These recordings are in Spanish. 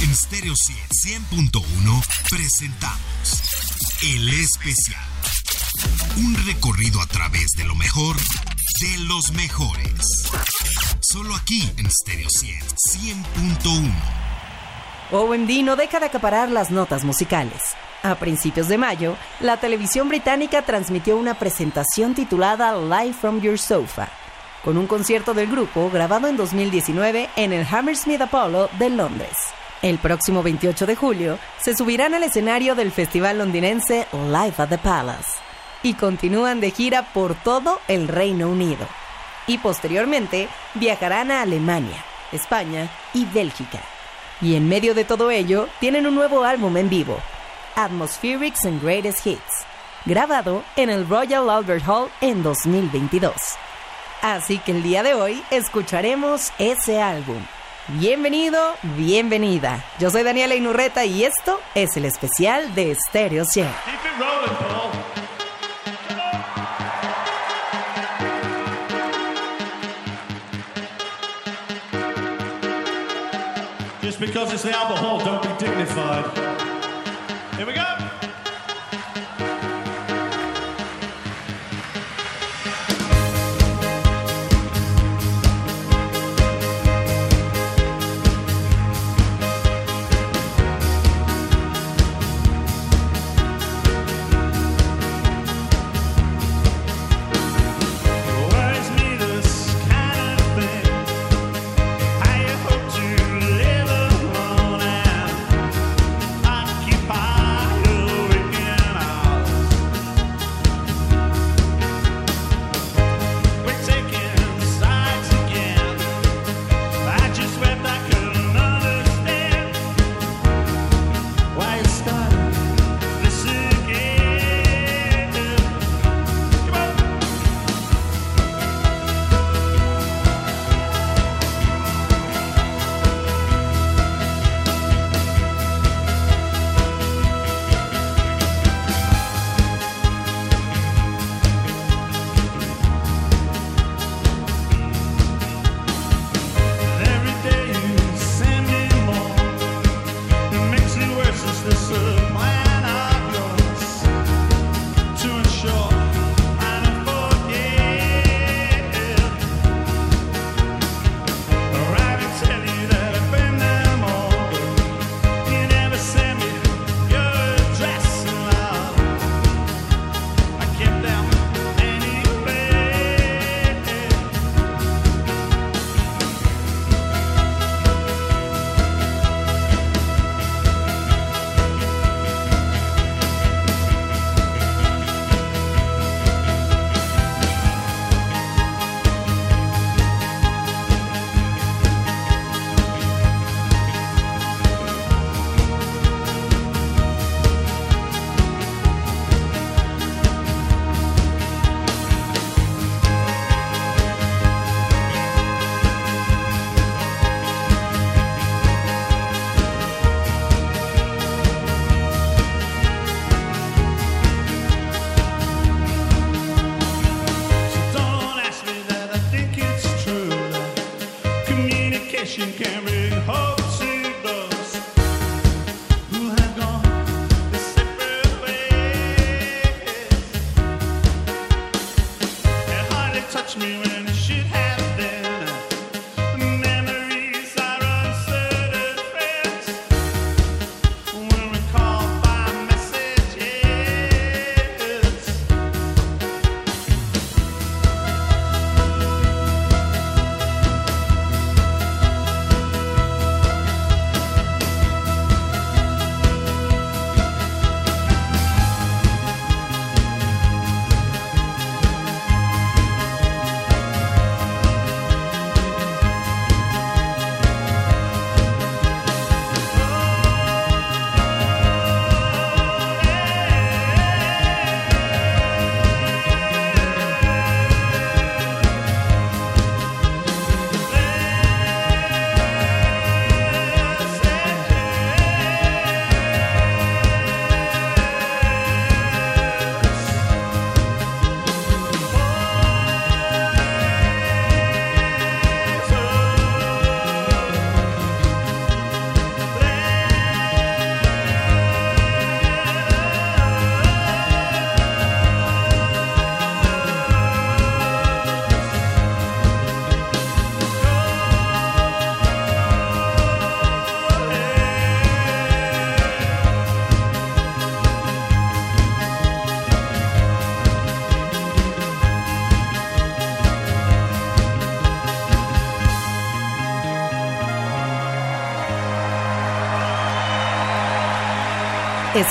En Stereo 100.1 presentamos El Especial. Un recorrido a través de lo mejor de los mejores. Solo aquí en Stereo 100.1. OMD no deja de acaparar las notas musicales. A principios de mayo, la televisión británica transmitió una presentación titulada Live from Your Sofa, con un concierto del grupo grabado en 2019 en el Hammersmith Apollo de Londres. El próximo 28 de julio se subirán al escenario del festival londinense Live at the Palace y continúan de gira por todo el Reino Unido. Y posteriormente viajarán a Alemania, España y Bélgica. Y en medio de todo ello, tienen un nuevo álbum en vivo, Atmospherics and Greatest Hits, grabado en el Royal Albert Hall en 2022. Así que el día de hoy escucharemos ese álbum. Bienvenido, bienvenida. Yo soy Daniela Inurreta y esto es el especial de Stereo 100. Just because it's the Albert Hall, don't be dignified. Here we go.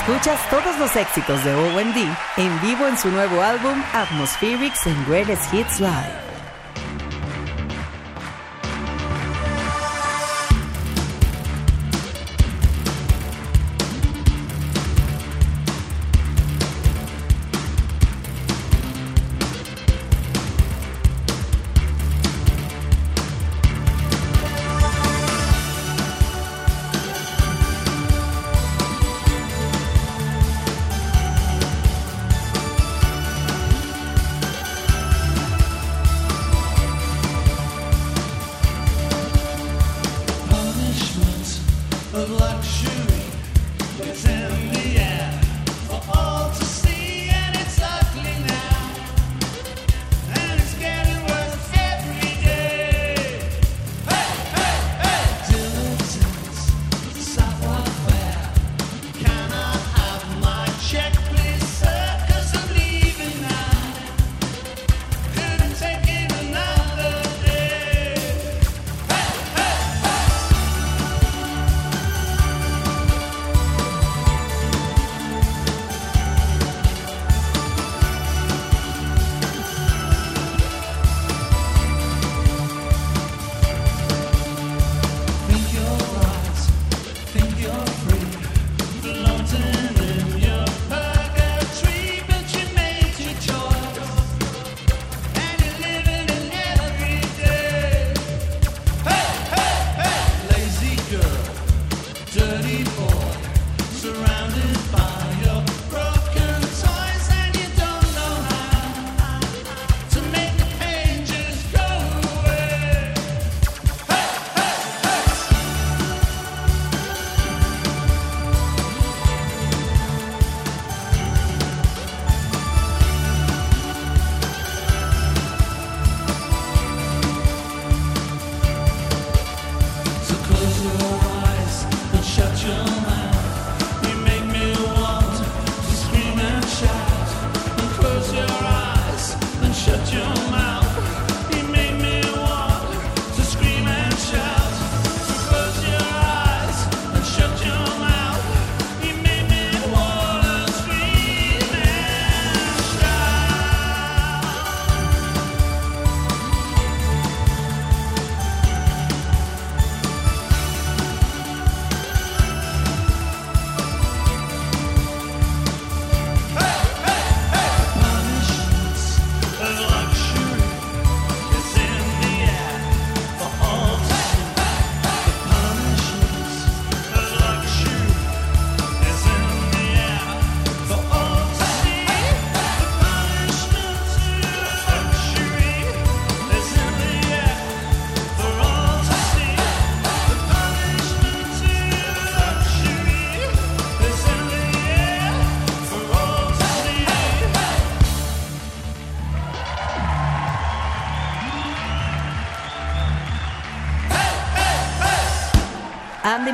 Escuchas todos los éxitos de OMD en vivo en su nuevo álbum Atmospherics and Greatest Hits Live.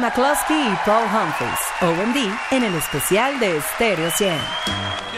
Andy McCluskey y Paul Humphries, OMD, en el especial de Stereo 100.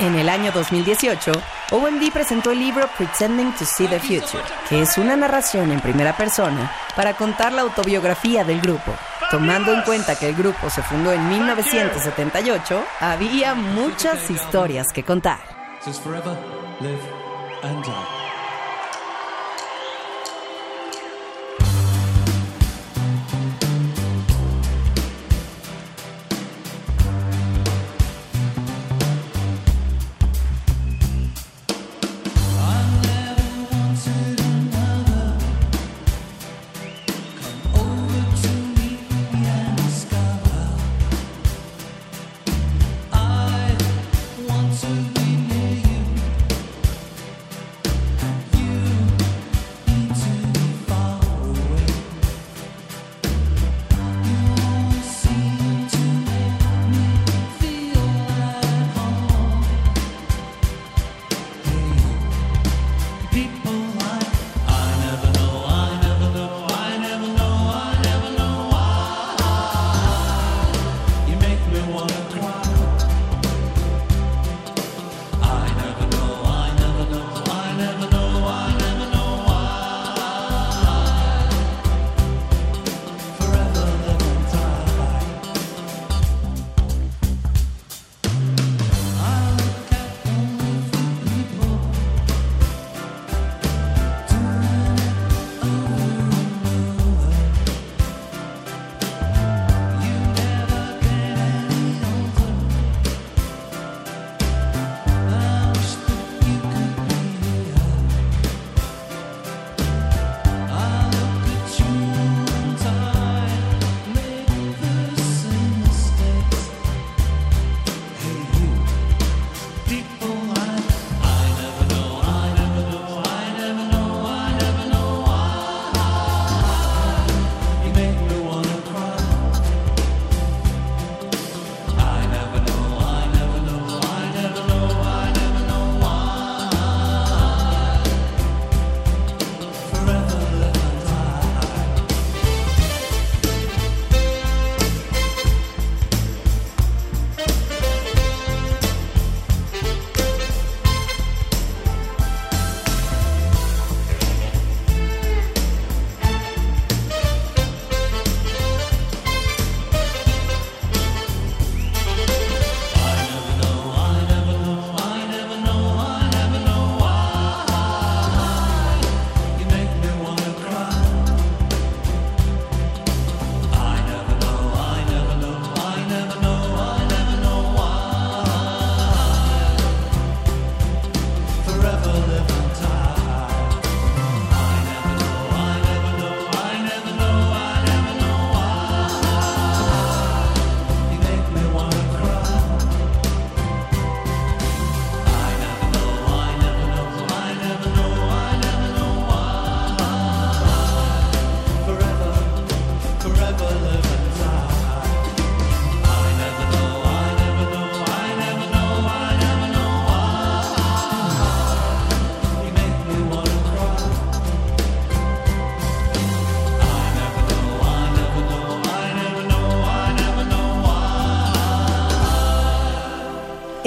En el año 2018, OMD presentó el libro Pretending to See the Future, que es una narración en primera persona para contar la autobiografía del grupo. Tomando en cuenta que el grupo se fundó en 1978, había muchas historias que contar.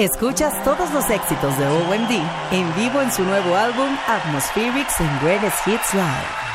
Escuchas todos los éxitos de OMD en vivo en su nuevo álbum Atmospherics and Greatest Hits Live.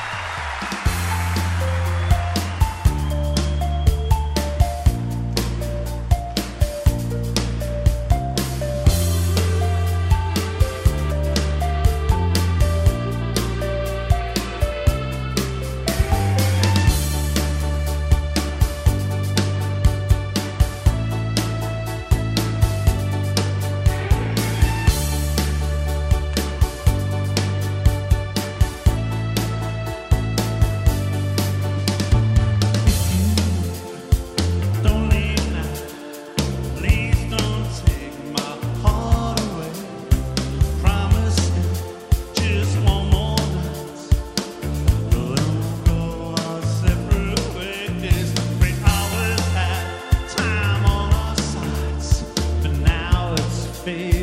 face.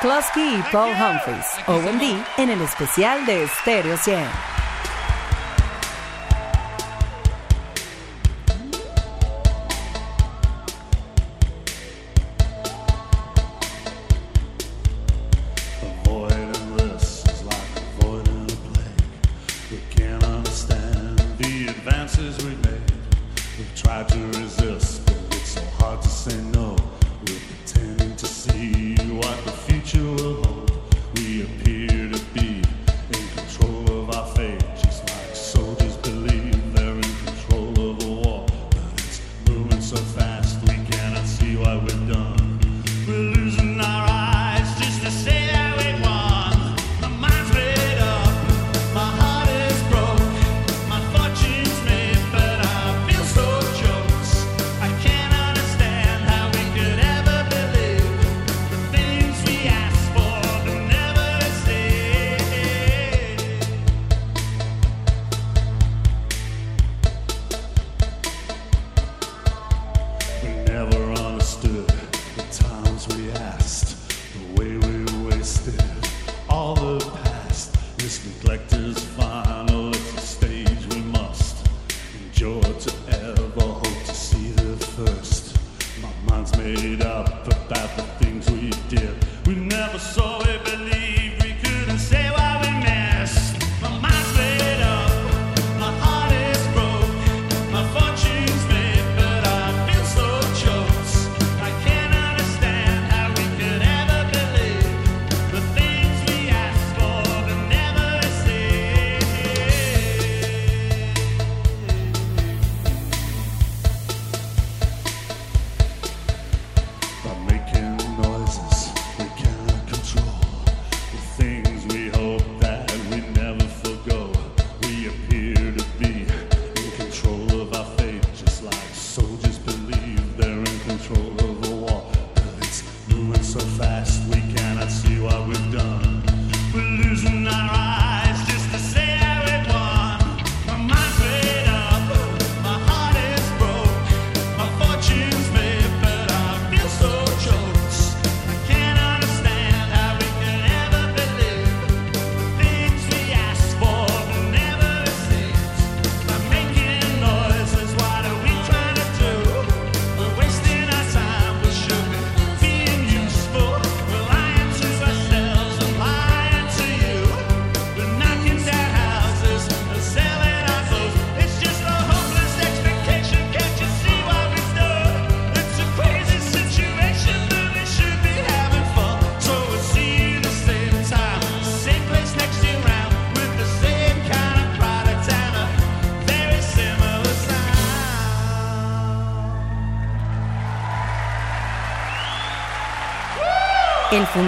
McCluskey y Paul Humphries, OMD, en el especial de Stereo 100.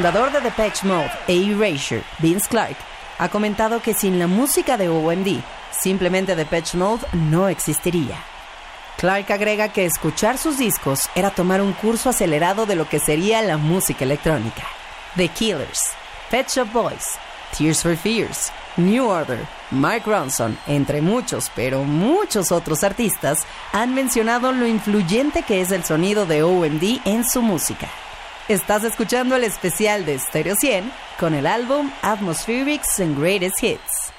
Fundador de Depeche Mode e Erasure, Vince Clark, ha comentado que sin la música de OMD, simplemente Depeche Mode no existiría. Clark agrega que escuchar sus discos era tomar un curso acelerado de lo que sería la música electrónica. The Killers, Pet Shop Boys, Tears for Fears, New Order, Mike Ronson, entre muchos, pero muchos otros artistas, han mencionado lo influyente que es el sonido de OMD en su música. Estás escuchando el especial de Stereo 100 con el álbum Atmospherics and Greatest Hits.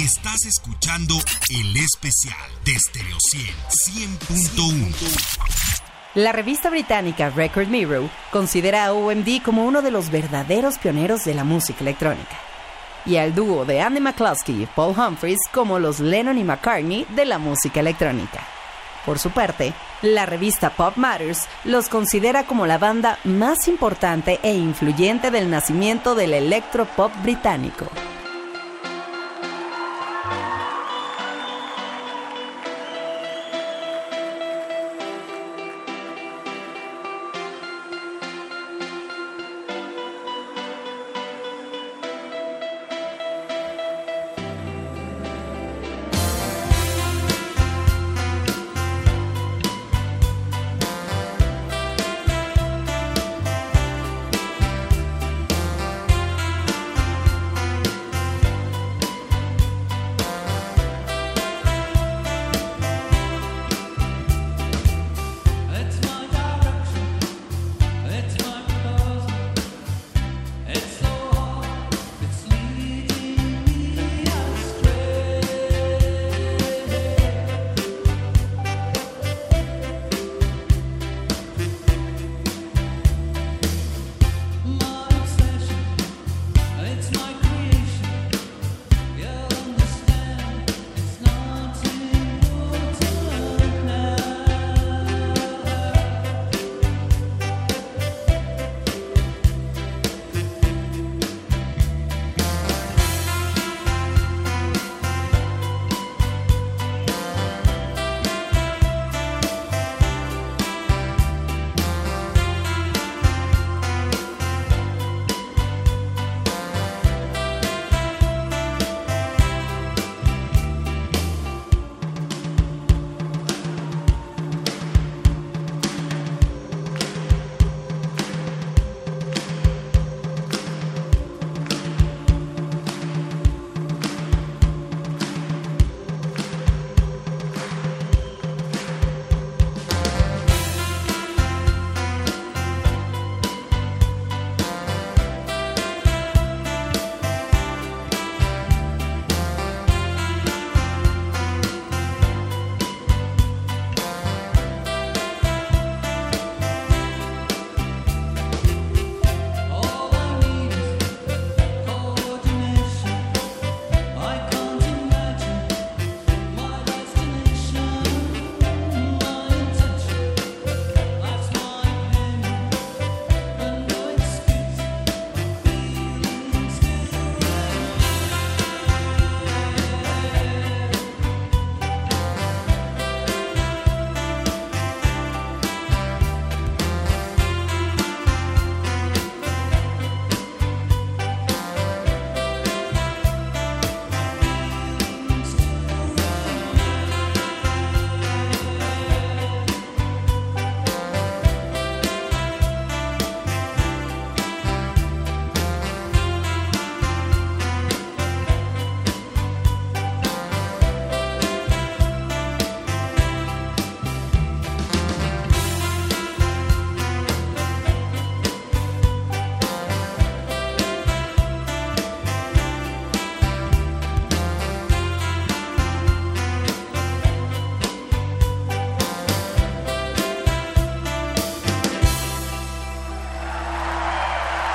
Estás escuchando el especial de Stereo 100 100.1. La revista británica Record Mirror considera a OMD como uno de los verdaderos pioneros de la música electrónica y al dúo de Andy McCluskey y Paul Humphries como los Lennon y McCartney de la música electrónica. Por su parte, la revista Pop Matters los considera como la banda más importante e influyente del nacimiento del electropop británico.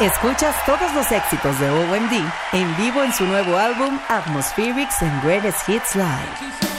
Escuchas todos los éxitos de OMD en vivo en su nuevo álbum Atmospherics and Greatest Hits Live.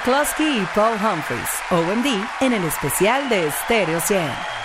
Andy McCluskey y Paul Humphries, OMD, en el especial de Stereo 100.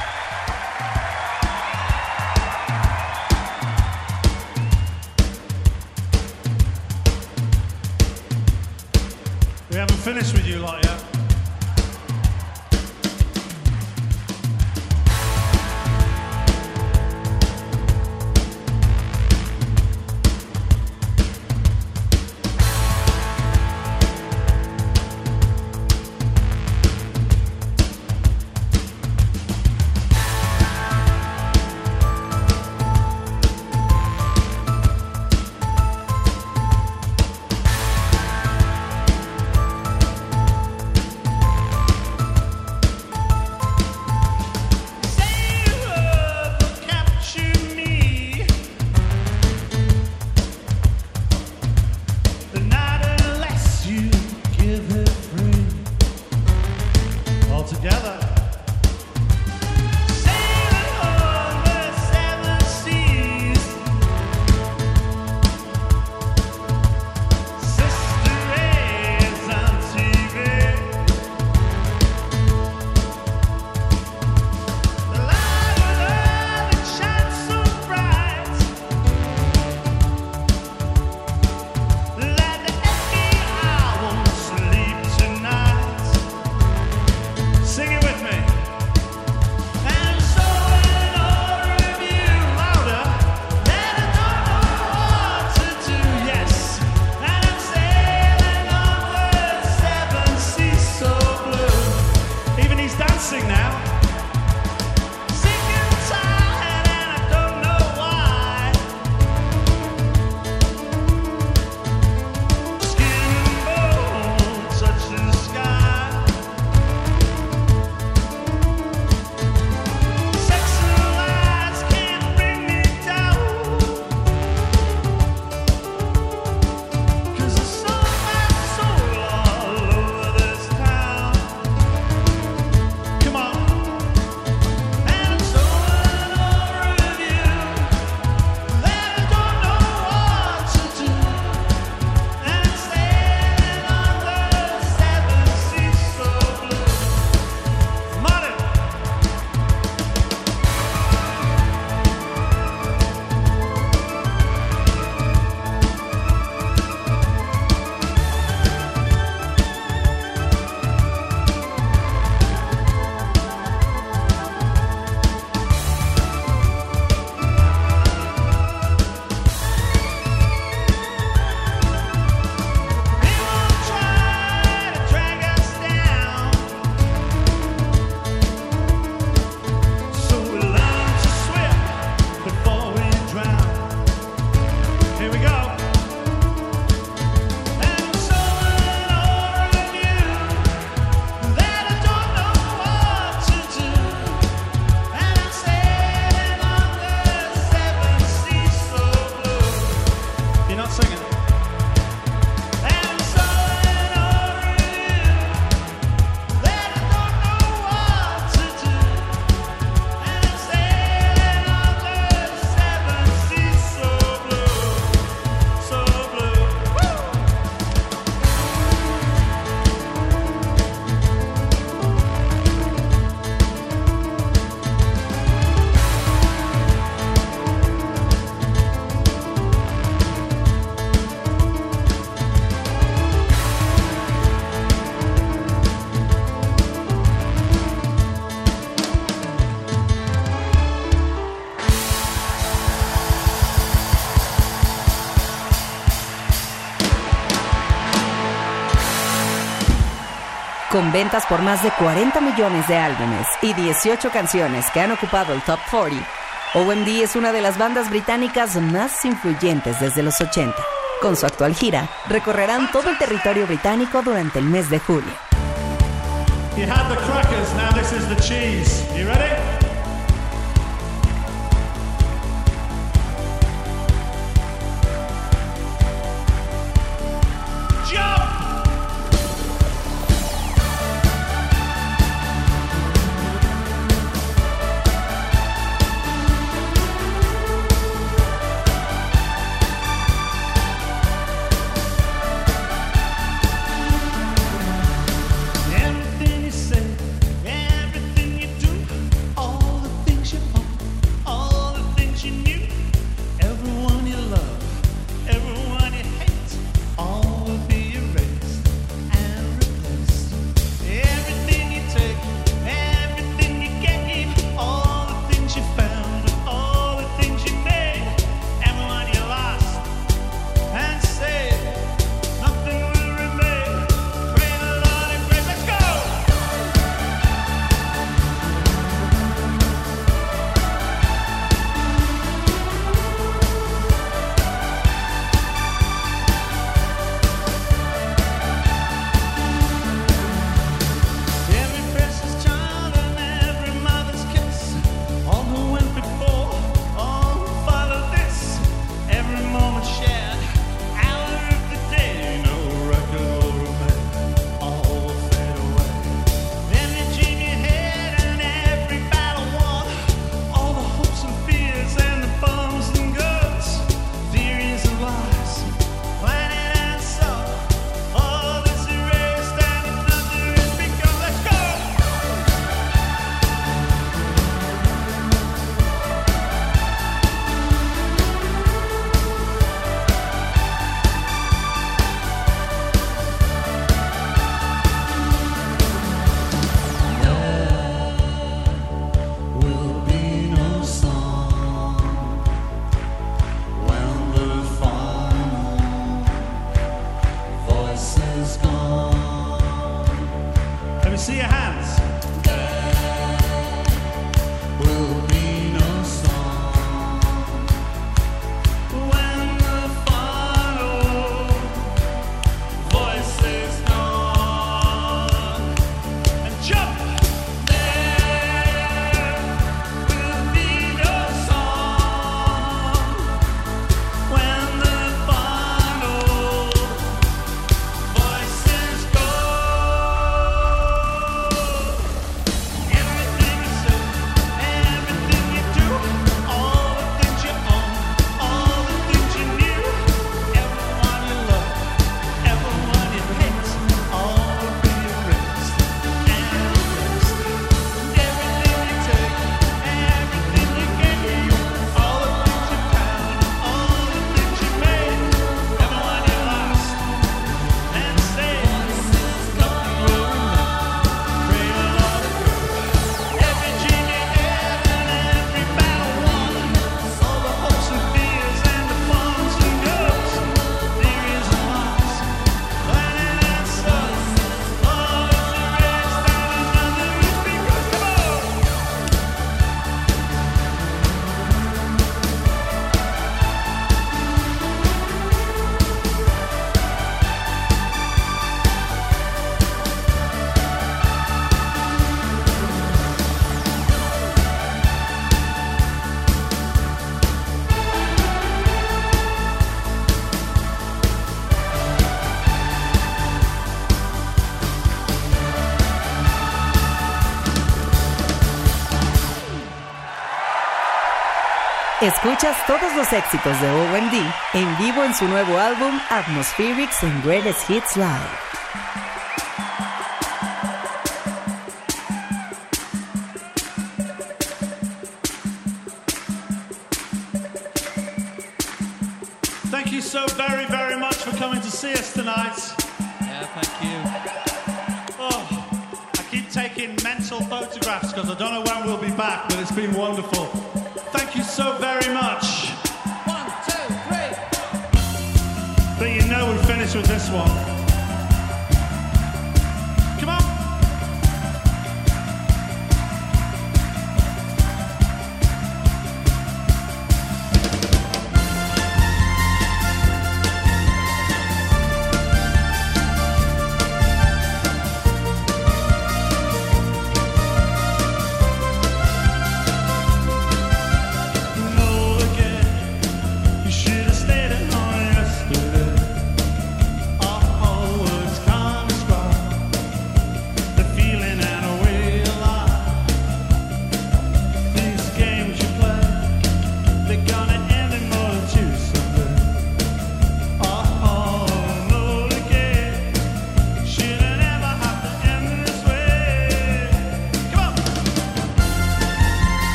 con ventas por más de 40 millones de álbumes y 18 canciones que han ocupado el top 40, OMD es una de las bandas británicas más influyentes desde los 80. Con su actual gira, recorrerán todo el territorio británico durante el mes de julio. Escuchas todos los éxitos de OMD en vivo en su nuevo álbum Atmospherics and Greatest Hits Live. Thank you so very, very much for coming to see us tonight. Yeah, thank you. Oh, I keep taking mental photographs because I don't know when we'll be back, but it's been wonderful. one.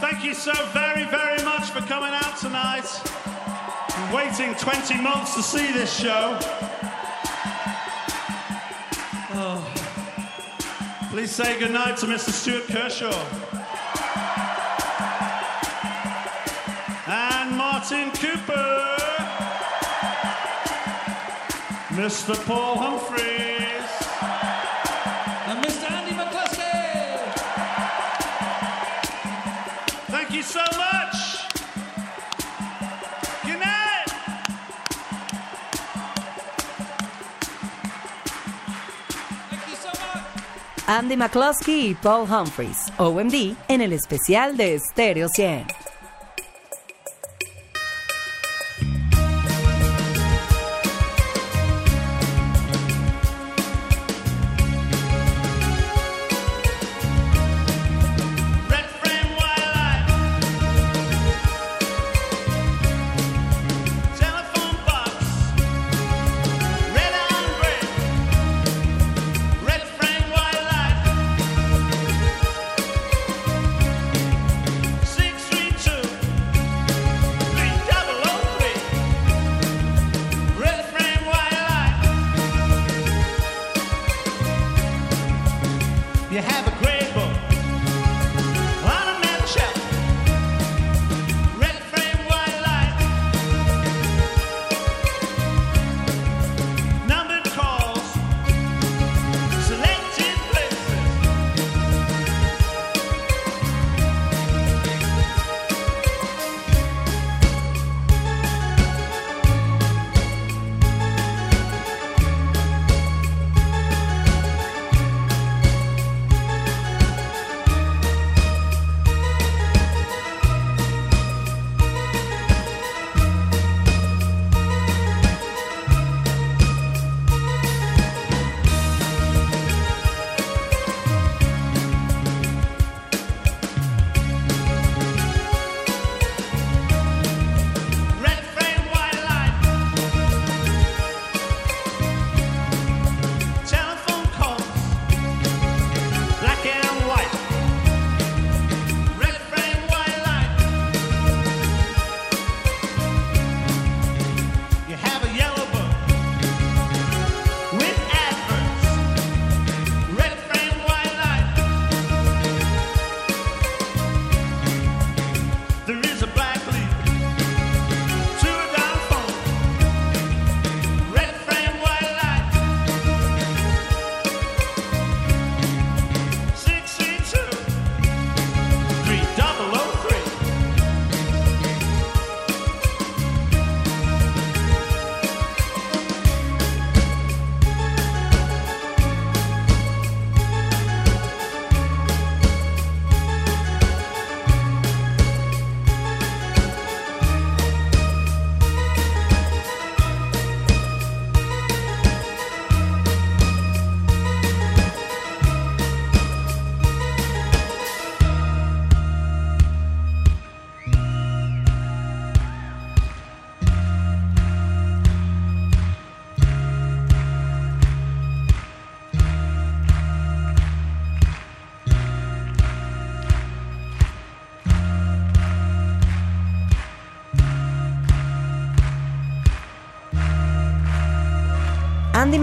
Thank you so very, very much for coming out tonight. and Waiting 20 months to see this show. Oh. Please say goodnight to Mr. Stuart Kershaw. And Martin Cooper. Mr. Paul Humphreys. Andy McCluskey y Paul Humphries, OMD, en el especial de Stereo 100.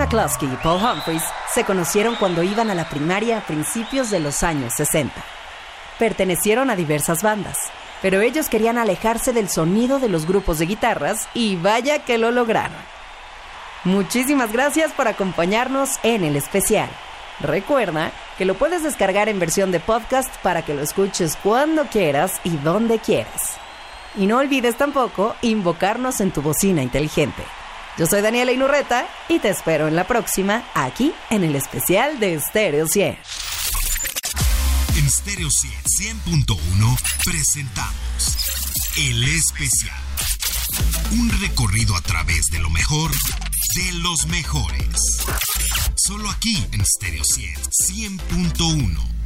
McCluskey y Paul Humphries se conocieron cuando iban a la primaria a principios de los años 60. Pertenecieron a diversas bandas, pero ellos querían alejarse del sonido de los grupos de guitarras y vaya que lo lograron. Muchísimas gracias por acompañarnos en el especial. Recuerda que lo puedes descargar en versión de podcast para que lo escuches cuando quieras y donde quieras. Y no olvides tampoco invocarnos en tu bocina inteligente. Yo soy Daniela Inurreta y te espero en la próxima aquí en el especial de Stereo 100. En Stereo 100, 100.1 presentamos El Especial. Un recorrido a través de lo mejor de los mejores. Solo aquí en Stereo 100, 100.1.